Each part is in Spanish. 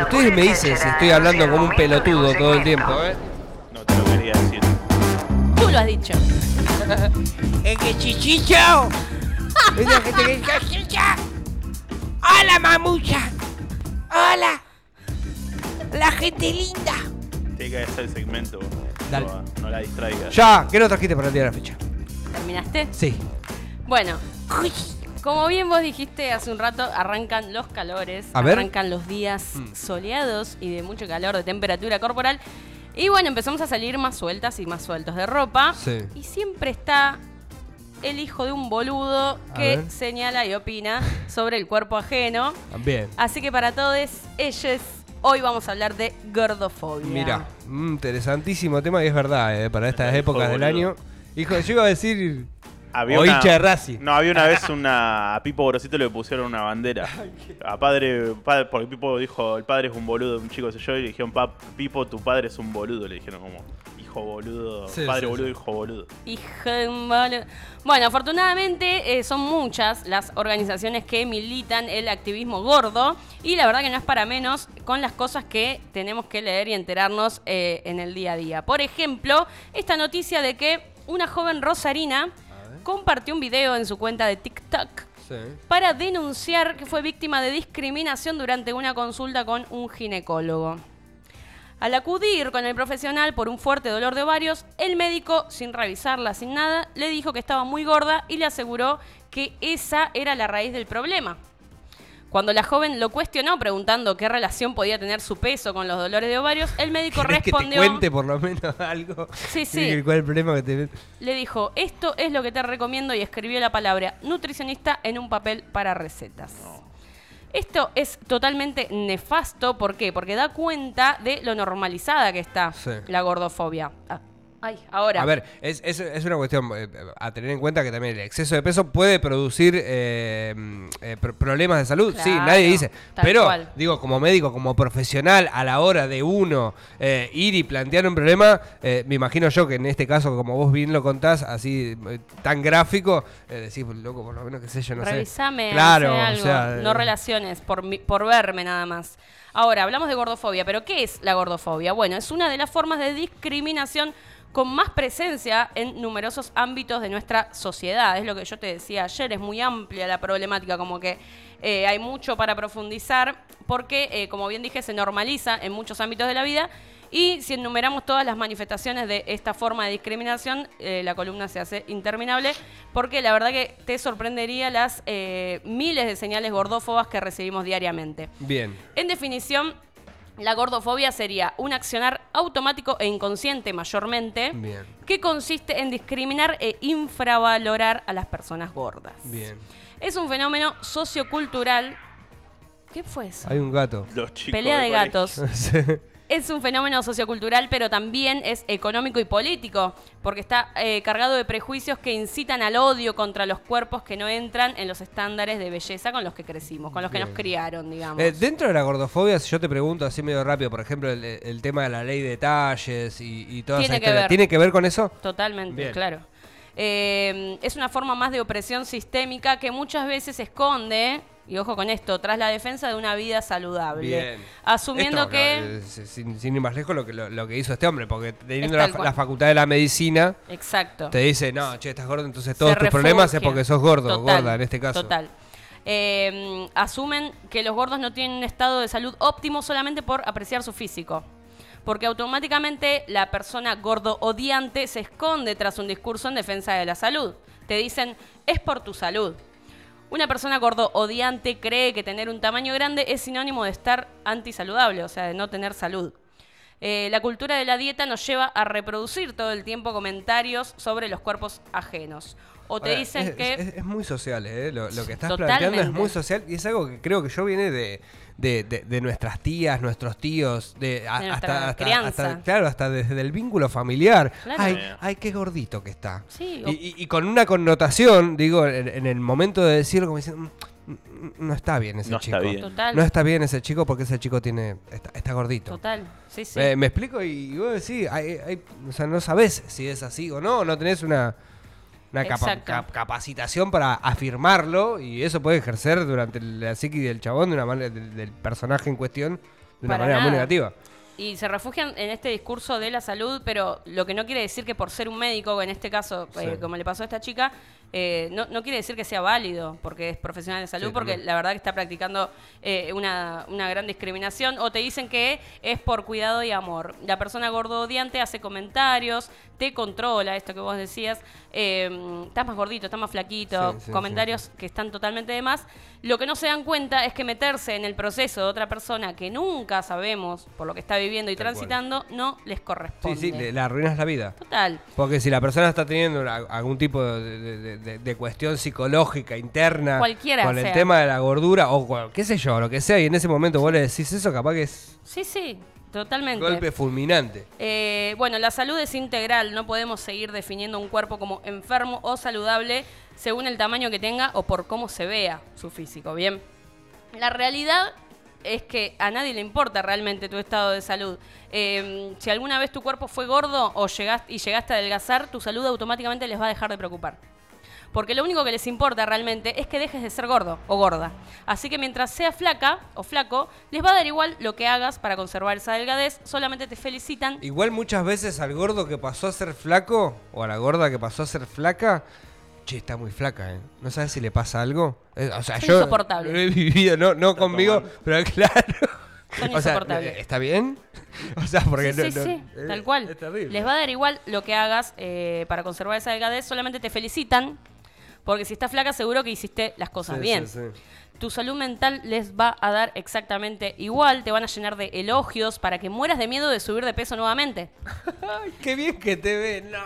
Ustedes me dicen si estoy hablando como un pelotudo todo el tiempo, ¿eh? No te lo quería decir. Tú lo has dicho. Es que chichicho. Es la gente que dice, "Chicha". Hola, mamucha. Hola. La gente linda. Tiene que hacer el segmento. Dale. No, no la distraigas. Ya, ¿qué no trajiste para el día de la fecha? ¿Terminaste? Sí. Bueno, Uy, como bien vos dijiste hace un rato, arrancan los calores, A ver. arrancan los días Mm. soleados y de mucho calor, de temperatura corporal. Y bueno, empezamos a salir más sueltas y más sueltos de ropa. Sí. Y siempre está el hijo de un boludo que ver. señala y opina sobre el cuerpo ajeno. También. Así que para todos ellos, hoy vamos a hablar de gordofobia. Mira, mm, interesantísimo tema y es verdad, eh, para estas épocas del año. Hijo, yo iba a decir. Había o una- hincha de Racing. No, había una vez una. A Pipo Grosito le pusieron una bandera. A padre, padre- Porque Pipo dijo: el padre es un boludo, un chico se yo. Y le dijeron: "Pa- Pipo, tu padre es un boludo. Le dijeron como: hijo boludo. Sí, padre sí, boludo, sí. hijo boludo. Hijo de un boludo. Bueno, afortunadamente eh, son muchas las organizaciones que militan el activismo gordo y la verdad que no es para menos con las cosas que tenemos que leer y enterarnos eh, en el día a día. Por ejemplo, esta noticia de que una joven rosarina compartió un video en su cuenta de TikTok Sí. para denunciar que fue víctima de discriminación durante una consulta con un ginecólogo. Al acudir con el profesional por un fuerte dolor de ovarios, el médico, sin revisarla, sin nada, le dijo que estaba muy gorda y le aseguró que esa era la raíz del problema. Cuando la joven lo cuestionó preguntando qué relación podía tener su peso con los dolores de ovarios, el médico ¿Querés que te respondió, cuente por lo menos algo? Sí, sí. ¿Qué- ¿Cuál es el problema que te le dijo, esto es lo que te recomiendo y escribió la palabra nutricionista en un papel para recetas. Esto es totalmente nefasto, ¿por qué? Porque da cuenta de lo normalizada que está Sí. la gordofobia. Ah, ay, ahora. A ver, es, es- es una cuestión eh, a tener en cuenta que también el exceso de peso puede producir eh, eh, pro- problemas de salud. sí, nadie dice. Pero, cual. digo, como médico, como profesional, a la hora de uno eh, ir y plantear un problema, me imagino yo que en este caso, como vos bien lo contás, así tan gráfico, decís, loco, por lo menos, qué sé yo, no Revisame, sé. Claro, o sea. no relaciones, por, mi- por verme nada más. Ahora, hablamos de gordofobia, pero ¿qué es la gordofobia? Bueno, es una de las formas de discriminación con más presencia en numerosos ámbitos de nuestra sociedad. Es lo que yo te decía ayer, es muy amplia la problemática, como que eh, hay mucho para profundizar, porque, eh, como bien dije, se normaliza en muchos ámbitos de la vida. Y si enumeramos todas las manifestaciones de esta forma de discriminación, eh, la columna se hace interminable, porque la verdad que te sorprendería las miles de señales gordófobas que recibimos diariamente. Bien. En definición, la gordofobia sería un accionar automático e inconsciente mayormente, Bien. que consiste en discriminar e infravalorar a las personas gordas. Bien. Es un fenómeno sociocultural. ¿Qué fue eso? Hay un gato. Los chicos. Pelea de colegio. gatos. Es un fenómeno sociocultural, pero también es económico y político, porque está eh, cargado de prejuicios que incitan al odio contra los cuerpos que no entran en los estándares de belleza con los que crecimos, con los que nos criaron, digamos. Eh, dentro de la gordofobia, si yo te pregunto así medio rápido, por ejemplo, el, el tema de la ley de talles y, y toda esa Tiene que historia, ver. ¿tiene que ver con eso? Totalmente, Bien. claro. Eh, es una forma más de opresión sistémica que muchas veces esconde, y ojo con esto, tras la defensa de una vida saludable. Bien. Asumiendo Esto, que... no, sin, sin ir más lejos, lo que, lo, lo que hizo este hombre, porque teniendo la, la facultad de la medicina, Exacto. te dice, no, che, estás gordo, entonces todos se tus problemas es porque sos gordo, Total, gorda en este caso. Total. Eh, asumen que los gordos no tienen un estado de salud óptimo solamente por apreciar su físico. Porque automáticamente la persona gordo odiante se esconde tras un discurso en defensa de la salud. Te dicen, es por tu salud. Una persona gordo odiante cree que tener un tamaño grande es sinónimo de estar antisaludable, o sea, de no tener salud. Eh, la cultura de la dieta nos lleva a reproducir todo el tiempo comentarios sobre los cuerpos ajenos. O te Ahora, dicen es, que... es- es muy social, ¿eh? Lo, lo que estás Totalmente. planteando es muy social y es algo que creo que yo viene de, de, de- de nuestras tías, nuestros tíos, de, a- De nuestra hasta, claro, hasta desde el vínculo familiar. Claro. Ay, ay, qué gordito que está. Sí, y, o- y- y con una connotación, digo, en, en el momento de decirlo, como diciendo, "Mm, mm, no está bien ese No chico. está bien. Total. No está bien ese chico porque ese chico tiene está, está gordito. Total, sí, sí. Eh, me explico y vos decís, hay- hay- o sea, no sabés si es así o no, no tenés una, una capa- Exacto. cap- capacitación para afirmarlo y eso puede ejercer durante la psiqui del chabón, de una manera del, del personaje en cuestión, de una Para manera muy negativa. Y se refugian en este discurso de la salud, pero lo que no quiere decir que por ser un médico, en este caso, eh, como le pasó a esta chica, eh, no, no quiere decir que sea válido porque es profesional de salud, Sí, porque también. la verdad que está practicando eh, una, una gran discriminación. O te dicen que es por cuidado y amor. La persona gordo odiante hace comentarios, te controla, esto que vos decías, eh, estás más gordito, estás más flaquito, Sí, sí, comentarios que están totalmente de más. Lo que no se dan cuenta es que meterse en el proceso de otra persona que nunca sabemos por lo que está viviendo y Tal cual. transitando no les Sí, corresponde. sí, le, le arruinas la vida. Total. Porque si la persona está teniendo algún tipo de, de- de- de cuestión psicológica interna Cualquiera con el sea. tema de la gordura o qué sé yo, lo que sea, y en ese momento vos le decís eso, capaz que es Sí, sí, totalmente. golpe fulminante. Eh, bueno, la salud es integral, no podemos seguir definiendo un cuerpo como enfermo o saludable según el tamaño que tenga o por cómo se vea su físico, ¿bien? La realidad es que a nadie le importa realmente tu estado de salud. Eh, si alguna vez tu cuerpo fue gordo o llegaste, y llegaste a adelgazar, tu salud automáticamente les va a dejar de preocupar. Porque lo único que les importa realmente es que dejes de ser gordo o gorda. Así que mientras seas flaca o flaco, les va a dar igual lo que hagas para conservar esa delgadez, solamente te felicitan Igual muchas veces al gordo que pasó a ser flaco o a la gorda que pasó a ser flaca, che, está muy flaca, ¿eh? ¿No sabes si le pasa algo? Eh, o sea, Son yo insoportables. lo he vivido, no, no conmigo, tomando. pero claro. Son O sea, insoportables. ¿está bien? O sea, porque sí, no- sí, no- sí, eh, tal cual. Es terrible. Les va a dar igual lo que hagas eh, para conservar esa delgadez, solamente te felicitan, porque si estás flaca seguro que hiciste las cosas Sí, bien. sí, sí. Tu salud mental les va a dar exactamente igual, te van a llenar de elogios para que mueras de miedo de subir de peso nuevamente. Qué bien que te ven. No.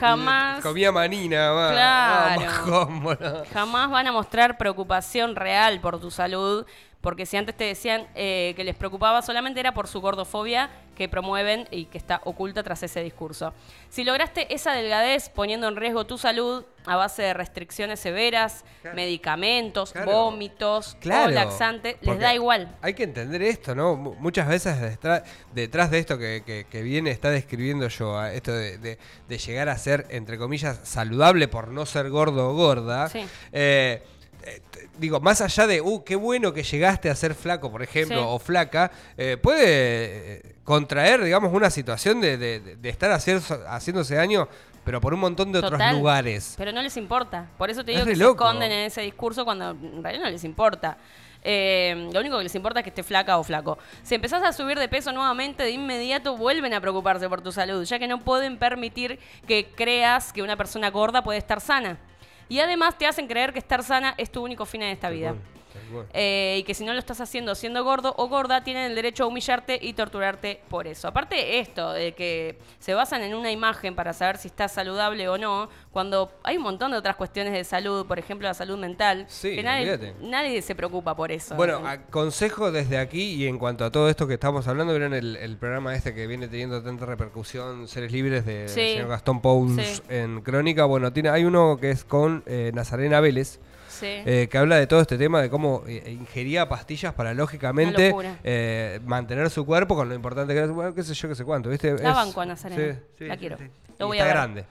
Jamás. Comía manina, va. Claro. Vamos, cómo no. Jamás van a mostrar preocupación real por tu salud, porque si antes te decían eh, que les preocupaba solamente era por su gordofobia que promueven y que está oculta tras ese discurso. Si lograste esa delgadez poniendo en riesgo tu salud a base de restricciones severas, Claro. medicamentos, Claro. vómitos Claro. o laxante, les da igual. Hay que entender esto, ¿no? Mu- Muchas veces detrás, detrás de esto que, que- que viene está describiendo yo, a esto de, de- de llegar a ser, entre comillas, saludable por no ser gordo o gorda. Sí. eh, eh, digo, más allá de, uh, qué bueno que llegaste a ser flaco, por ejemplo, Sí. o flaca, eh, puede eh, contraer, digamos, una situación de, de- de estar haciendo, haciéndose daño, pero por un montón de otros lugares. Pero no les importa. Por eso te Es digo re que loco. se esconden en ese discurso cuando en realidad no les importa. Eh, lo único que les importa es que esté flaca o flaco. Si empezás a subir de peso nuevamente, de inmediato vuelven a preocuparse por tu salud, ya que no pueden permitir que creas que una persona gorda puede estar sana. Y además te hacen creer que estar sana es tu único fin en esta vida. Eh, y que si no lo estás haciendo siendo gordo o gorda, tienen el derecho a humillarte y torturarte por eso. Aparte esto, de que se basan en una imagen para saber si estás saludable o no, cuando hay un montón de otras cuestiones de salud, por ejemplo la salud mental, Sí, que nadie, nadie se preocupa por eso. Bueno, aconsejo desde aquí y en cuanto a todo esto que estamos hablando, vieron el, el programa este que viene teniendo tanta repercusión, Seres Libres, de Sí. señor Gastón Pauls Sí. en Crónica. Bueno, tiene, hay uno que es con eh, Nazarena Vélez. Eh, que habla de todo este tema de cómo eh, ingería pastillas para lógicamente eh, mantener su cuerpo con lo importante que es, bueno, qué sé yo, qué sé cuánto, ¿viste? La Es- banco a Nazarena. La quiero. Lo voy está a ver. grande.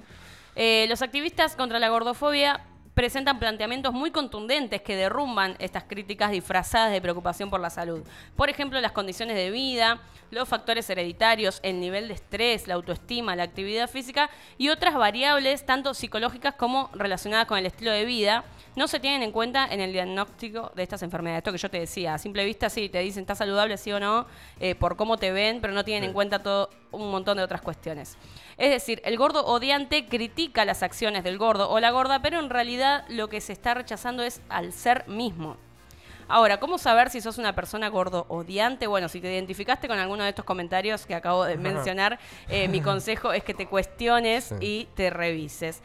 Eh, los activistas contra la gordofobia presentan planteamientos muy contundentes que derrumban estas críticas disfrazadas de preocupación por la salud. Por ejemplo, las condiciones de vida, los factores hereditarios, el nivel de estrés, la autoestima, la actividad física y otras variables tanto psicológicas como relacionadas con el estilo de vida no se tienen en cuenta en el diagnóstico de estas enfermedades. Esto que yo te decía, a simple vista sí, te dicen estás saludable sí o no, eh, por cómo te ven, pero no tienen en cuenta todo un montón de otras cuestiones. Es decir, el gordo odiante critica las acciones del gordo o la gorda, pero en realidad lo que se está rechazando es al ser mismo. Ahora, ¿cómo saber si sos una persona gordo odiante? Bueno, si te identificaste con alguno de estos comentarios que acabo de mencionar, eh, mi consejo es que te cuestiones Sí. y te revises.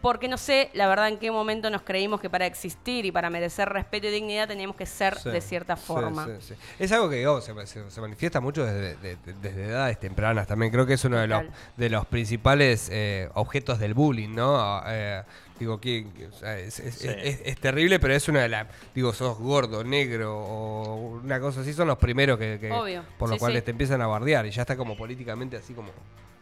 Porque no sé, la verdad, en qué momento nos creímos que para existir y para merecer respeto y dignidad teníamos que ser Sí, de cierta forma. sí, sí. Es algo que digamos, se, se- se manifiesta mucho desde, de- de- desde edades tempranas. También creo que es uno de los, de los principales eh, objetos del bullying, ¿no? Eh, digo, que, es, es- Sí. es- es- es terrible, pero es una de las. Digo, sos gordo, negro o una cosa así, son los primeros que, que- Obvio, por los sí, cuales sí. te empiezan a bardear y ya está como políticamente así como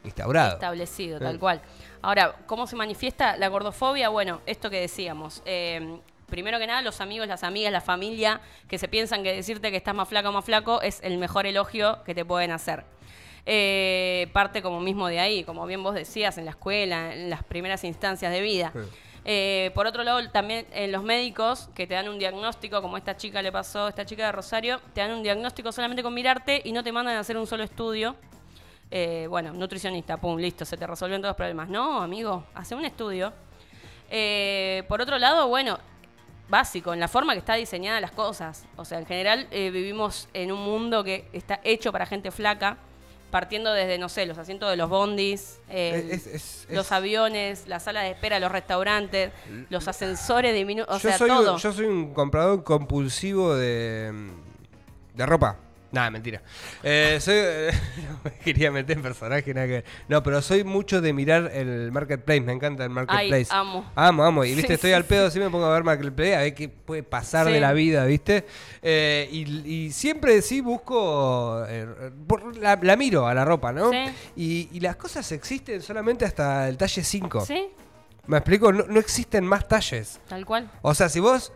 instaurado. establecido, tal cual. Ahora, ¿cómo se manifiesta la gordofobia? Bueno, esto que decíamos. eh, primero que nada, los amigos, las amigas, la familia, que se piensan que decirte que estás más flaca o más flaco es el mejor elogio que te pueden hacer. Eh, parte como mismo de ahí, como bien vos decías, en la escuela, en las primeras instancias de vida. Sí. Eh, por otro lado, también en los médicos que te dan un diagnóstico, como esta chica le pasó, esta chica de Rosario, te dan un diagnóstico solamente con mirarte y no te mandan a hacer un solo estudio. Eh, bueno, nutricionista, pum, listo, se te resuelven todos los problemas. No, amigo, hace un estudio. Eh, por otro lado, bueno, básico, en la forma que está diseñada las cosas. O sea, en general eh, vivimos en un mundo que está hecho para gente flaca, partiendo desde, no sé, los asientos de los bondis, eh, Es- es- los es- aviones, las salas de espera, los restaurantes, los ascensores diminutos, o yo, sea, soy, todo. yo soy un comprador compulsivo de, de ropa. Nada, mentira. Eh, soy, no me quería meter en personaje, nada que ver. No, pero soy mucho de mirar el marketplace. Me encanta el marketplace. amo. Amo, amo. Y viste, Sí, estoy sí, al pedo, sí me pongo a ver marketplace, a ver qué puede pasar de la vida, ¿viste? Eh, y, y siempre sí busco. eh, por- la, la miro a la ropa, ¿no? Sí. Y, y las cosas existen solamente hasta el talle 5. ¿Sí? ¿Me explico? No, no existen más talles. Tal cual. O sea, si vos.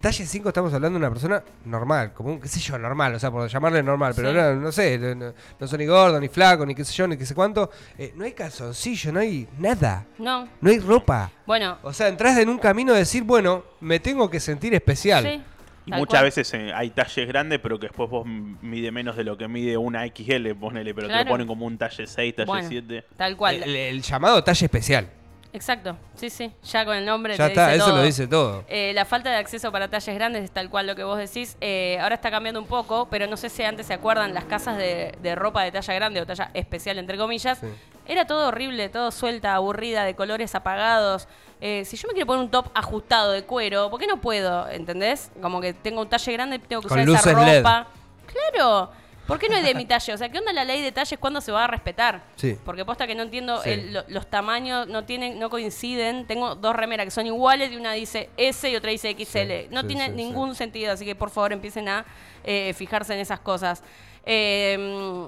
Talle 5 estamos hablando de una persona normal, como un, qué sé yo, normal, o sea, por llamarle normal, pero Sí. no, no sé, no, no- son ni gordo, ni flaco, ni qué sé yo, ni qué sé cuánto. Eh, no hay calzoncillo, no hay nada, No. no hay ropa. Bueno, O sea, entras en un camino de decir, bueno, me tengo que sentir especial. sí. Y tal muchas cual. veces eh, hay talles grandes, pero que después vos mide menos de lo que mide una XL, ponele, pero te lo ponen como un talle 6, talle Bueno, 7. Tal cual. El, el llamado talle especial. Exacto. Sí, sí. Ya con el nombre Ya te está, dice eso todo. lo dice todo. Eh, la falta de acceso para talles grandes es tal cual lo que vos decís. Eh, ahora está cambiando un poco, pero no sé si antes se acuerdan las casas de, de ropa de talla grande o talla especial, entre comillas. Sí. Era todo horrible, todo suelta, aburrida, de colores apagados. Eh, si yo me quiero poner un top ajustado de cuero, ¿por qué no puedo? ¿Entendés? Como que tengo un talle grande, tengo que Con usar esa luces LED. ropa. Claro. ¿Por qué no es de mi talle? O sea, ¿qué onda la ley de talles? ¿Cuándo se va a respetar? Sí. Porque posta que no entiendo, Sí. el- lo- los tamaños no tienen, no coinciden. Tengo dos remeras que son iguales y una dice S y otra dice XL. Sí, no tiene ningún sentido, así que por favor empiecen a eh, fijarse en esas cosas. Eh,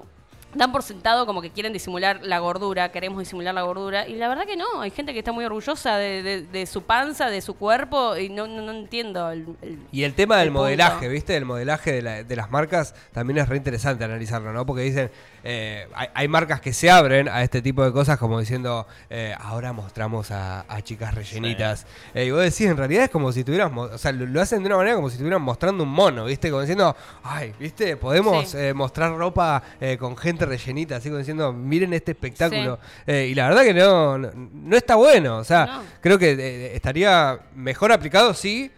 dan por sentado como que quieren disimular la gordura, queremos disimular la gordura, y la verdad que no, hay gente que está muy orgullosa de, de- de su panza, de su cuerpo, y no, no, no entiendo el, el- Y el tema del el punto. modelaje, ¿viste? El modelaje de, la- de las marcas también es re interesante analizarlo, ¿no? Porque dicen, eh, hay, hay marcas que se abren a este tipo de cosas como diciendo, eh, ahora mostramos a, a chicas rellenitas. Eh, y vos decís, en realidad es como si estuvieras, mo- o sea, lo, lo hacen de una manera como si estuvieran mostrando un mono, ¿viste? Como diciendo, ay, ¿viste? Podemos Sí. eh, mostrar ropa eh, con gente rellenita, así como diciendo, miren este espectáculo. Eh, y la verdad que no, no, no está bueno, o sea, No. creo que eh, estaría mejor aplicado si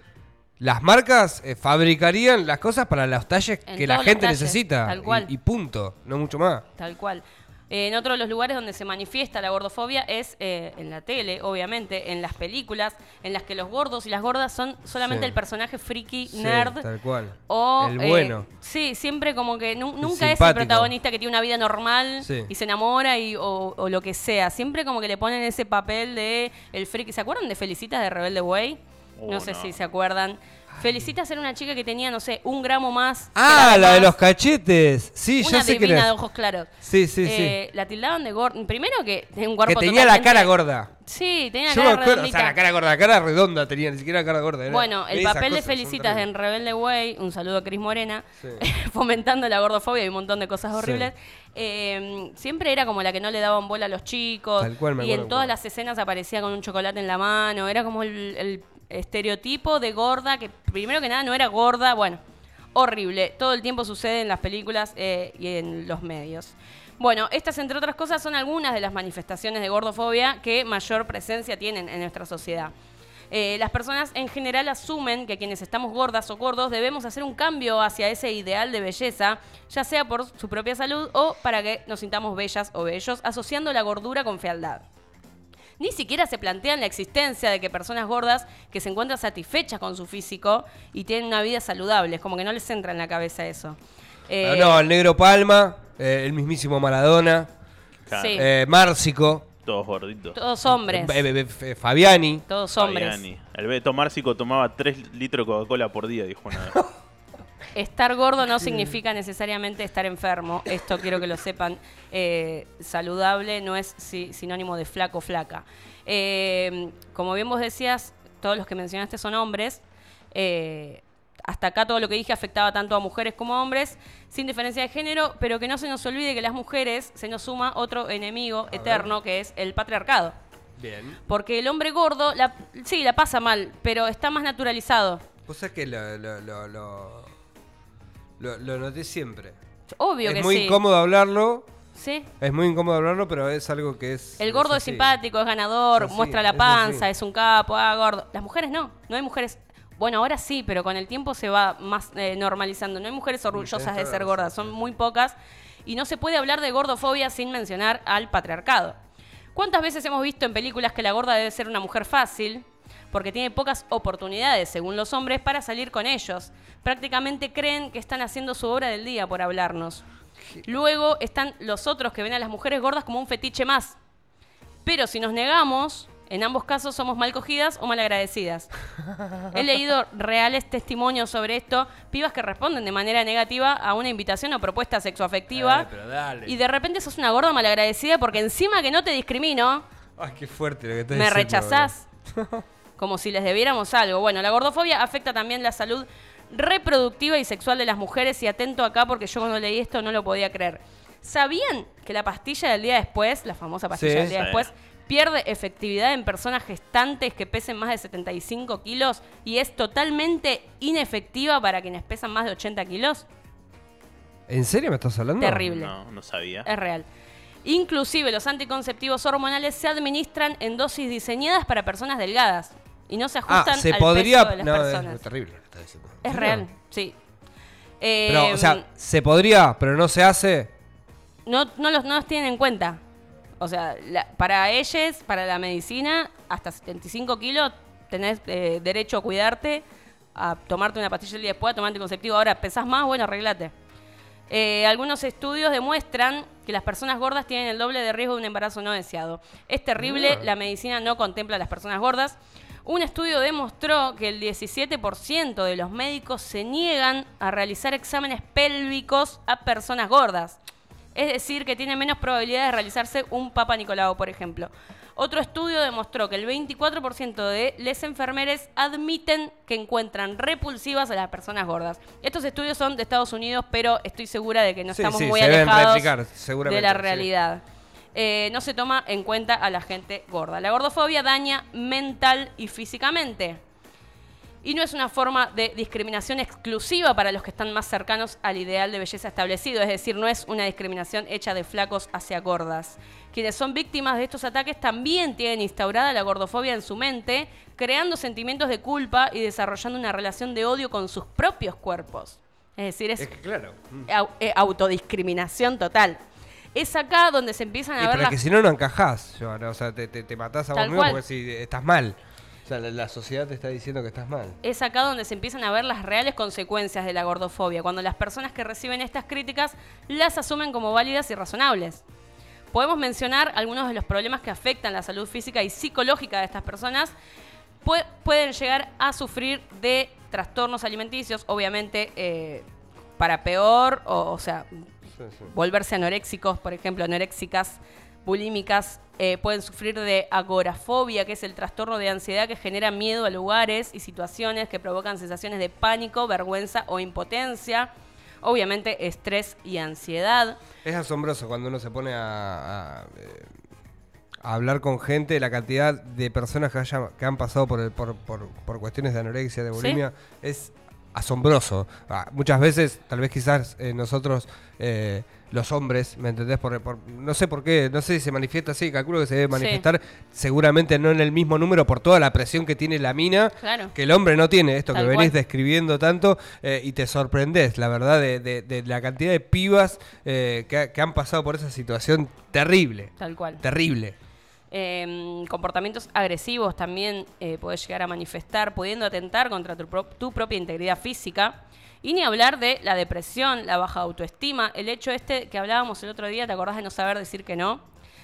las marcas eh, fabricarían las cosas para los talles En que la gente talles, necesita. tal y- cual. Y, punto, no mucho más. Tal cual. Eh, en otro de los lugares donde se manifiesta la gordofobia es eh, en la tele, obviamente, en las películas, en las que los gordos y las gordas son solamente Sí. el personaje friki, Sí, nerd. tal cual. O, El eh, sí sí, siempre como que nu- nunca es el protagonista que tiene una vida normal Sí. y se enamora y, o, o lo que sea. Siempre como que le ponen ese papel de el friki. ¿Se acuerdan de Felicitas de Rebelde Way? Oh, no sé no. si se acuerdan. Felicitas era una chica que tenía, no sé, un gramo más. que Ah, la de los cachetes. Sí, Una ya sé divina es. de ojos claros. Sí, sí, Eh, La tildaban de gorda. Primero que tenía un sí. cuerpo Que tenía la cara gorda. Sí, tenía la Yo cara acuerdo, o sea, la cara gorda, la cara redonda tenía, ni siquiera la cara gorda. era- Bueno, el papel de Felicitas en. Rebelde Way, un saludo a Cris Morena, Sí. fomentando la gordofobia y un montón de cosas Sí. horribles. eh, siempre era como la que no le daban bola a los chicos. Tal cual, me y en todas las escenas aparecía con un chocolate en la mano. Era como el, el estereotipo de gorda, que primero que nada no era gorda. Bueno, horrible. Todo el tiempo sucede en las películas eh, y en los medios. Bueno, estas entre otras cosas son algunas de las manifestaciones de gordofobia que mayor presencia tienen en nuestra sociedad. Eh, las personas en general asumen que quienes estamos gordas o gordos debemos hacer un cambio hacia ese ideal de belleza, ya sea por su propia salud o para que nos sintamos bellas o bellos, asociando la gordura con fealdad. Ni siquiera se plantean la existencia de que personas gordas que se encuentran satisfechas con su físico y tienen una vida saludable, es como que no les entra en la cabeza eso. Eh, No, el negro Palma, eh, el mismísimo Maradona, Claro, Sí. eh, Márcico, Todos gorditos. todos hombres, eh, eh, eh, Fabiani. todos hombres. Fabiani. El Beto Márcico tomaba 3 litros de Coca-Cola por día, dijo una vez. Estar gordo no significa necesariamente estar enfermo. Esto quiero que lo sepan. Eh, saludable no es si- sinónimo de flaco flaca. Eh, como bien vos decías, todos los que mencionaste son hombres. Eh, hasta acá todo lo que dije afectaba tanto a mujeres como a hombres, sin diferencia de género, pero que no se nos olvide que las mujeres se nos suma otro enemigo eterno, que es el patriarcado. Bien. Porque el hombre gordo, la, sí, la pasa mal, pero está más naturalizado. Vos sabés que lo, lo, lo, lo, lo- lo noté siempre. Obvio es que muy sí. incómodo hablarlo. Sí. Es muy incómodo hablarlo, pero es algo que es. El gordo es simpático, es ganador, Es así, muestra la es panza, es un capo, ah, gordo. Las mujeres no, no hay mujeres. Bueno, ahora sí, pero con el tiempo se va más eh, normalizando. No hay mujeres orgullosas de ser gordas, son muy pocas. Y no se puede hablar de gordofobia sin mencionar al patriarcado. ¿Cuántas veces hemos visto en películas que la gorda debe ser una mujer fácil? Porque tiene pocas oportunidades, según los hombres, para salir con ellos. Prácticamente creen que están haciendo su obra del día por hablarnos. Luego están los otros que ven a las mujeres gordas como un fetiche más. Pero si nos negamos, en ambos casos somos mal cogidas o mal agradecidas. He leído reales testimonios sobre esto, pibas que responden de manera negativa a una invitación o propuesta sexoafectiva. Eh, dale. Y de repente sos una gorda malagradecida porque encima que no te discrimino, Ay, qué fuerte lo que estás me diciendo, rechazás. Como si les debiéramos algo. Bueno, la gordofobia afecta también la salud reproductiva y sexual de las mujeres. Y atento acá porque yo cuando leí esto no lo podía creer. ¿Sabían que la pastilla del día después, la famosa pastilla Sí. del día Sí. después, pierde efectividad en personas gestantes que pesen más de 75 kilos y es totalmente inefectiva para quienes pesan más de 80 kilos? ¿En serio me estás hablando? Terrible. No, no sabía. Es real. Inclusive los anticonceptivos hormonales se administran en dosis diseñadas para personas delgadas y no se Ah, ajustan se al podría. peso de las no, personas. es terrible lo que estás diciendo. Es ¿En real, sí. Pero, o sea, se podría, pero no se hace. no, no, los, no los tienen en cuenta. O sea, la- para ellos, para la medicina, hasta 75 kilos tenés eh, derecho a cuidarte, a tomarte una pastilla el día después, a tomar anticonceptivo. Ahora, pesás más, bueno, arreglate. Eh, algunos estudios demuestran que las personas gordas tienen el doble de riesgo de un embarazo no deseado. Es terrible, la medicina no contempla a las personas gordas. Un estudio demostró que el 17% de los médicos se niegan a realizar exámenes pélvicos a personas gordas. Es decir, que tienen menos probabilidades de realizarse un Papa Nicolau, por ejemplo. Otro estudio demostró que el 24% de les enfermeres admiten que encuentran repulsivas a las personas gordas. Estos estudios son de Estados Unidos, pero estoy segura de que no Sí, estamos sí, muy alejados replicar, de la sí. Eh, no se toma en cuenta a la gente gorda. La gordofobia daña mental y físicamente. Y no es una forma de discriminación exclusiva para los que están más cercanos al ideal de belleza establecido, es decir, no es una discriminación hecha de flacos hacia gordas. Quienes son víctimas de estos ataques también tienen instaurada la gordofobia en su mente, creando sentimientos de culpa y desarrollando una relación de odio con sus propios cuerpos. Es decir, es Es que claro. au- eh, autodiscriminación total. Es acá donde se empiezan a Y ver pero es las que si no, no encajás. Giovanna, O sea, te, te, te matás a vos mismo cual. porque si estás mal. O sea, la, la sociedad te está diciendo que estás mal. es acá donde se empiezan a ver las reales consecuencias de la gordofobia, cuando las personas que reciben estas críticas las asumen como válidas y razonables. Podemos mencionar algunos de los problemas que afectan la salud física y psicológica de estas personas. Pue- pueden llegar a sufrir de trastornos alimenticios, obviamente eh, para peor, o, o sea, Sí, sí. volverse anoréxicos, por ejemplo, anoréxicas, bulímicas, eh, pueden sufrir de agorafobia, que es el trastorno de ansiedad que genera miedo a lugares y situaciones que provocan sensaciones de pánico, vergüenza o impotencia. Obviamente, estrés y ansiedad. Es asombroso cuando uno se pone a, a, eh, a hablar con gente, la cantidad de personas que, haya- que han pasado por, el- por, por- por cuestiones de anorexia, de bulimia, es asombroso. Ah, muchas veces, tal vez quizás eh, nosotros, eh, los hombres, ¿me entendés? Por, por- no sé por qué, no sé si se manifiesta así, calculo que se debe manifestar seguramente no en el mismo número por toda la presión que tiene la mina, Claro. que el hombre no tiene, esto Tal que venís cual. describiendo tanto, eh, y te sorprendés, la verdad, de, de- de la cantidad de pibas eh, que, que han pasado por esa situación terrible. Tal cual. Terrible. Eh, comportamientos agresivos también eh, podés llegar a manifestar, pudiendo atentar contra tu, pro- tu propia integridad física. Y ni hablar de la depresión, la baja autoestima, el hecho este que hablábamos el otro día, ¿te acordás de no saber decir que no?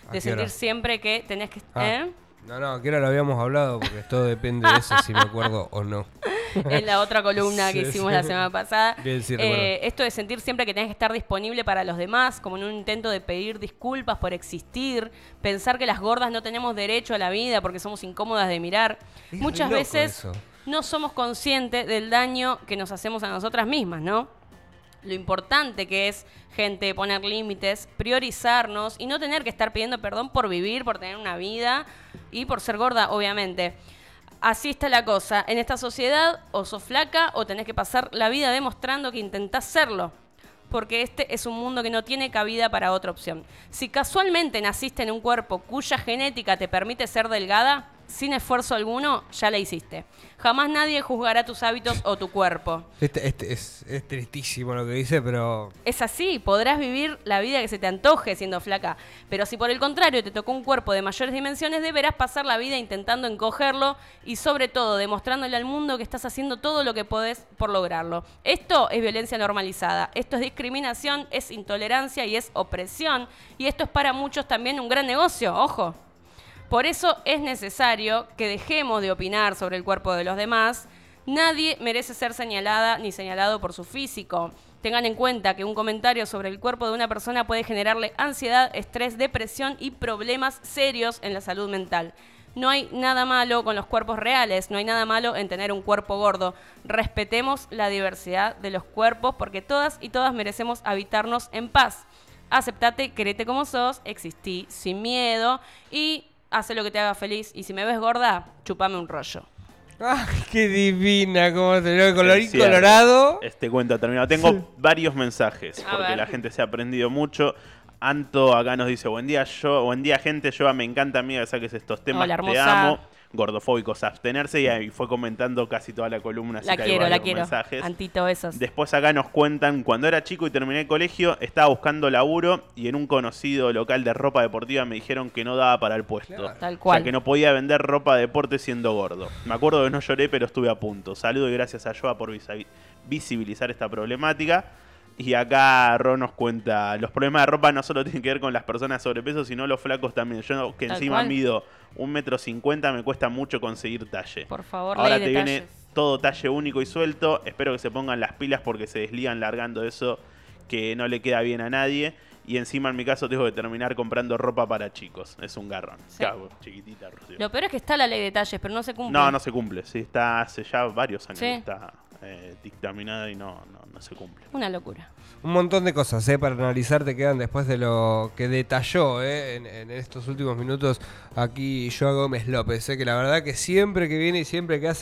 ¿A De hora? sentir siempre que tenés que... Ah, ¿eh? No, no, que ahora lo habíamos hablado porque todo depende de eso, si me acuerdo o no. en la otra columna que Sí, hicimos sí. la semana pasada. Bien, sí, Eh, esto de sentir siempre que tenés que estar disponible para los demás, como en un intento de pedir disculpas por existir, pensar que las gordas no tenemos derecho a la vida porque somos incómodas de mirar. Es Muchas veces eso. no somos conscientes del daño que nos hacemos a nosotras mismas, ¿no? Lo importante que es, gente, poner límites, priorizarnos y no tener que estar pidiendo perdón por vivir, por tener una vida y por ser gorda, obviamente. Así está la cosa. En esta sociedad o sos flaca o tenés que pasar la vida demostrando que intentás serlo. Porque este es un mundo que no tiene cabida para otra opción. Si casualmente naciste en un cuerpo cuya genética te permite ser delgada, sin esfuerzo alguno, ya la hiciste. Jamás nadie juzgará tus hábitos o tu cuerpo. Este, este es, es tristísimo lo que dice, pero. Es así, podrás vivir la vida que se te antoje siendo flaca, pero si por el contrario te tocó un cuerpo de mayores dimensiones, deberás pasar la vida intentando encogerlo y sobre todo demostrándole al mundo que estás haciendo todo lo que podés por lograrlo. Esto es violencia normalizada, esto es discriminación, es intolerancia y es opresión, y esto es para muchos también un gran negocio, ojo. Por eso es necesario que dejemos de opinar sobre el cuerpo de los demás. Nadie merece ser señalada ni señalado por su físico. Tengan en cuenta que un comentario sobre el cuerpo de una persona puede generarle ansiedad, estrés, depresión y problemas serios en la salud mental. No hay nada malo con los cuerpos reales, no hay nada malo en tener un cuerpo gordo. Respetemos la diversidad de los cuerpos porque todas y todas merecemos habitarnos en paz. Aceptate, querete como sos, existí sin miedo y hace lo que te haga feliz. Y si me ves gorda, chupame un rollo. ¡Ay, qué divina! ¿Cómo te veo? Colorín cierto. colorado. Este cuento ha terminado. Tengo Sí. varios mensajes A porque ver. la gente se ha aprendido mucho. Anto acá nos dice, buen día, yo, buen día gente, yo me encanta amiga que saques estos temas, Hola, te amo. Gordofóbicos, abstenerse y ahí fue comentando casi toda la columna. así La que quiero, la quiero. mensajes. Antito, besos. Después acá nos cuentan, cuando era chico y terminé el colegio, estaba buscando laburo y en un conocido local de ropa deportiva me dijeron que no daba para el puesto. Claro. Tal O cual. sea, que no podía vender ropa de deporte siendo gordo. Me acuerdo que no lloré, pero estuve a punto. Saludo y gracias a Joa por visibilizar esta problemática. Y acá Ron nos cuenta, los problemas de ropa no solo tienen que ver con las personas sobrepeso, sino los flacos también. Yo que Tal encima cual. mido un metro cincuenta, me cuesta mucho conseguir talle. Por favor, Ahora ley te viene todo talle único y suelto. Espero que se pongan las pilas porque se desligan largando eso que no le queda bien a nadie. Y encima en mi caso tengo que terminar comprando ropa para chicos. Es un garrón. Sí. Chiquitita, Rocío. Lo peor es que está la ley de detalles, pero no se cumple. No, no se cumple. Sí, está hace ya varios años Sí. está eh, dictaminada y no, no, no se cumple. Una locura. Un montón de cosas ¿eh? para analizar te quedan después de lo que detalló ¿eh? en, en estos últimos minutos aquí Joa Gómez López. ¿eh? Que la verdad que siempre que viene y siempre que hace